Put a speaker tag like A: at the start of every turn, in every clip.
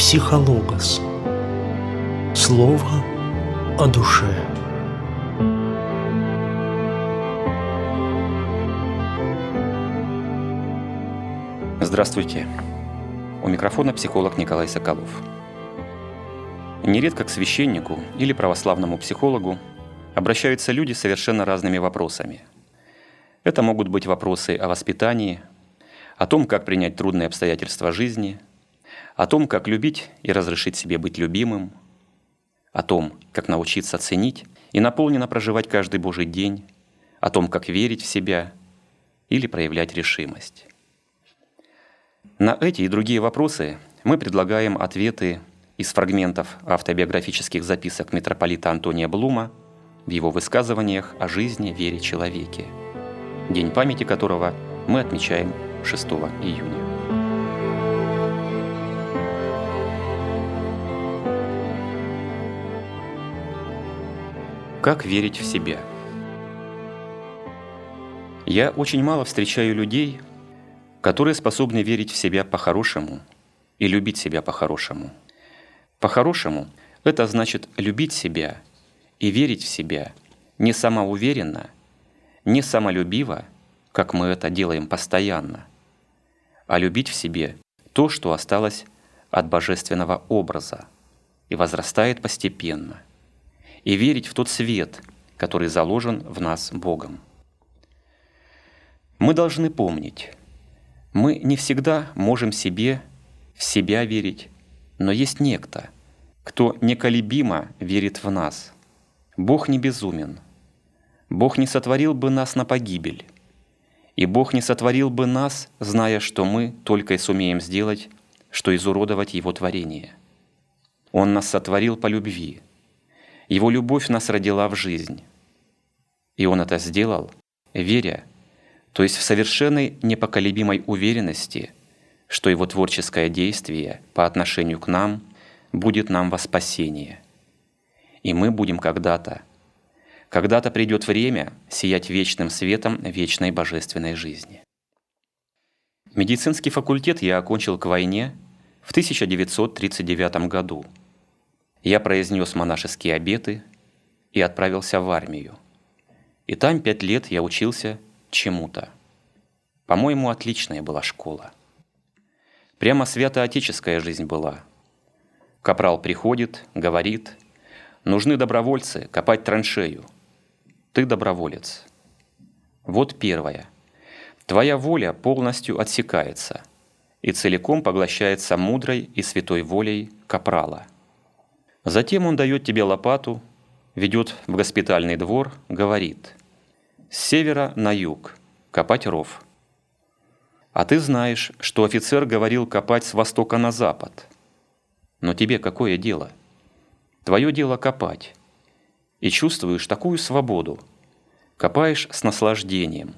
A: Психологос. Слово о душе.
B: Здравствуйте. У микрофона психолог Николай Соколов. Нередко к священнику или православному психологу обращаются люди с совершенно разными вопросами. Это могут быть вопросы о воспитании, о том, как принять трудные обстоятельства жизни, о том, как любить и разрешить себе быть любимым, о том, как научиться ценить и наполненно проживать каждый Божий день, о том, как верить в себя или проявлять решимость. На эти и другие вопросы мы предлагаем ответы из фрагментов автобиографических записок митрополита Антония Блума в его высказываниях о жизни, вере, человеке, день памяти которого мы отмечаем 6 июня. Как верить в себя? Я очень мало встречаю людей, которые способны верить в себя по-хорошему и любить себя по-хорошему. По-хорошему – это значит любить себя и верить в себя не самоуверенно, не самолюбиво, как мы это делаем постоянно, а любить в себе то, что осталось от божественного образа и возрастает постепенно, и верить в тот свет, который заложен в нас Богом. Мы должны помнить, мы не всегда можем себе в себя верить, но есть некто, кто неколебимо верит в нас. Бог не безумен. Бог не сотворил бы нас на погибель. И Бог не сотворил бы нас, зная, что мы только и сумеем сделать, что изуродовать Его творение. Он нас сотворил по любви. Его любовь нас родила в жизнь. И Он это сделал, веря, то есть в совершенной непоколебимой уверенности, что Его творческое действие по отношению к нам будет нам во спасение. И мы будем когда-то когда-то придет время сиять вечным светом вечной божественной жизни. Медицинский факультет я окончил к войне в 1939 году. Я произнес монашеские обеты и отправился в армию. И там пять лет я учился чему-то. По-моему, отличная была школа. Прямо святоотеческая жизнь была. Капрал приходит, говорит, нужны добровольцы копать траншею – ты доброволец. Вот первое. Твоя воля полностью отсекается и целиком поглощается мудрой и святой волей капрала. Затем он дает тебе лопату, ведет в госпитальный двор, говорит «С севера на юг, копать ров». А ты знаешь, что офицер говорил копать с востока на запад. Но тебе какое дело? Твое дело копать и чувствуешь такую свободу. Копаешь с наслаждением.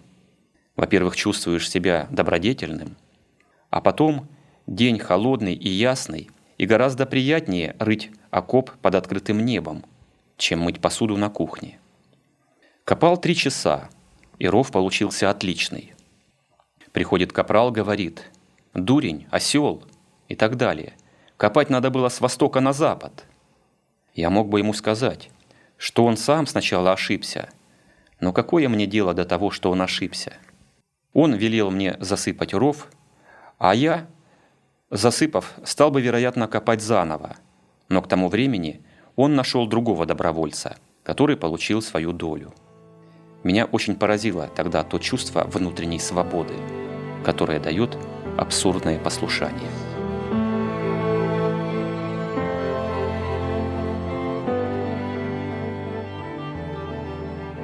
B: Во-первых, чувствуешь себя добродетельным, а потом день холодный и ясный, и гораздо приятнее рыть окоп под открытым небом, чем мыть посуду на кухне. Копал три часа, и ров получился отличный. Приходит капрал, говорит «Дурень, осел» и так далее. Копать надо было с востока на запад. Я мог бы ему сказать что он сам сначала ошибся. Но какое мне дело до того, что он ошибся? Он велел мне засыпать ров, а я, засыпав, стал бы, вероятно, копать заново. Но к тому времени он нашел другого добровольца, который получил свою долю. Меня очень поразило тогда то чувство внутренней свободы, которое дает абсурдное послушание.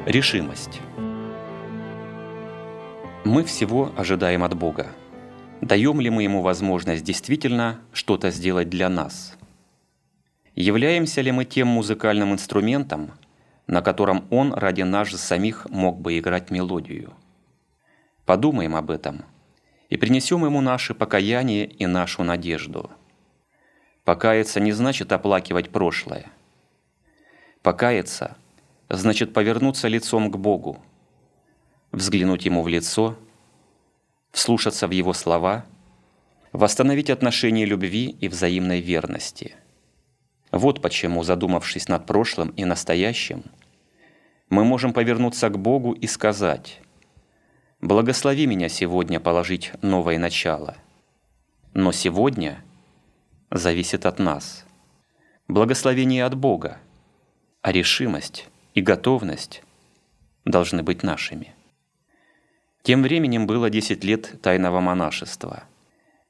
B: Решимость. Мы всего ожидаем от Бога. Даем ли мы Ему возможность действительно что-то сделать для нас? Являемся ли мы тем музыкальным инструментом, на котором Он ради нас же самих мог бы играть мелодию? Подумаем об этом и принесем Ему наше покаяние и нашу надежду. Покаяться не значит оплакивать прошлое. Покаяться – значит повернуться лицом к Богу, взглянуть Ему в лицо, вслушаться в Его слова восстановить отношения любви и взаимной верности. Вот почему, задумавшись над прошлым и настоящим, мы можем повернуться к Богу и сказать «Благослови меня сегодня положить новое начало». Но сегодня зависит от нас. Благословение от Бога, а решимость и готовность должны быть нашими. Тем временем было 10 лет тайного монашества.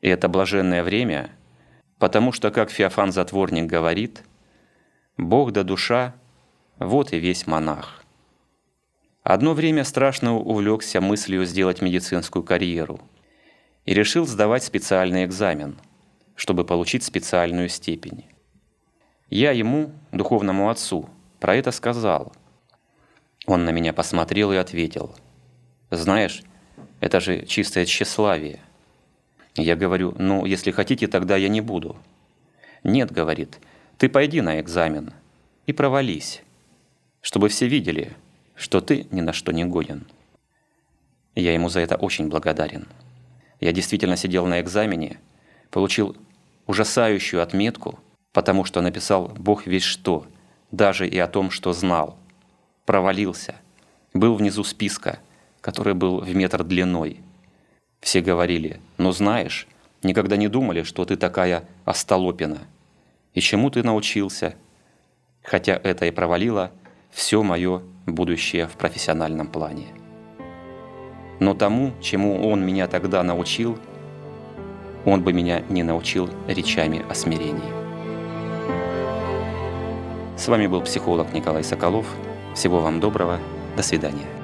B: И это блаженное время, потому что, как Феофан Затворник говорит, «Бог да душа – вот и весь монах». Одно время страшно увлекся мыслью сделать медицинскую карьеру и решил сдавать специальный экзамен, чтобы получить специальную степень. Я ему, духовному отцу, про это сказал. Он на меня посмотрел и ответил, «Знаешь, это же чистое тщеславие». Я говорю, «Ну, если хотите, тогда я не буду». «Нет», — говорит, «ты пойди на экзамен и провались, чтобы все видели, что ты ни на что не годен». Я ему за это очень благодарен. Я действительно сидел на экзамене, получил ужасающую отметку, потому что написал «Бог весь что», даже и о том, что знал. Провалился. Был внизу списка, который был в метр длиной. Все говорили, ну знаешь, никогда не думали, что ты такая остолопина. И чему ты научился? Хотя это и провалило все мое будущее в профессиональном плане. Но тому, чему он меня тогда научил, он бы меня не научил речами о смирении. С вами был психолог Николай Соколов. Всего вам доброго. До свидания.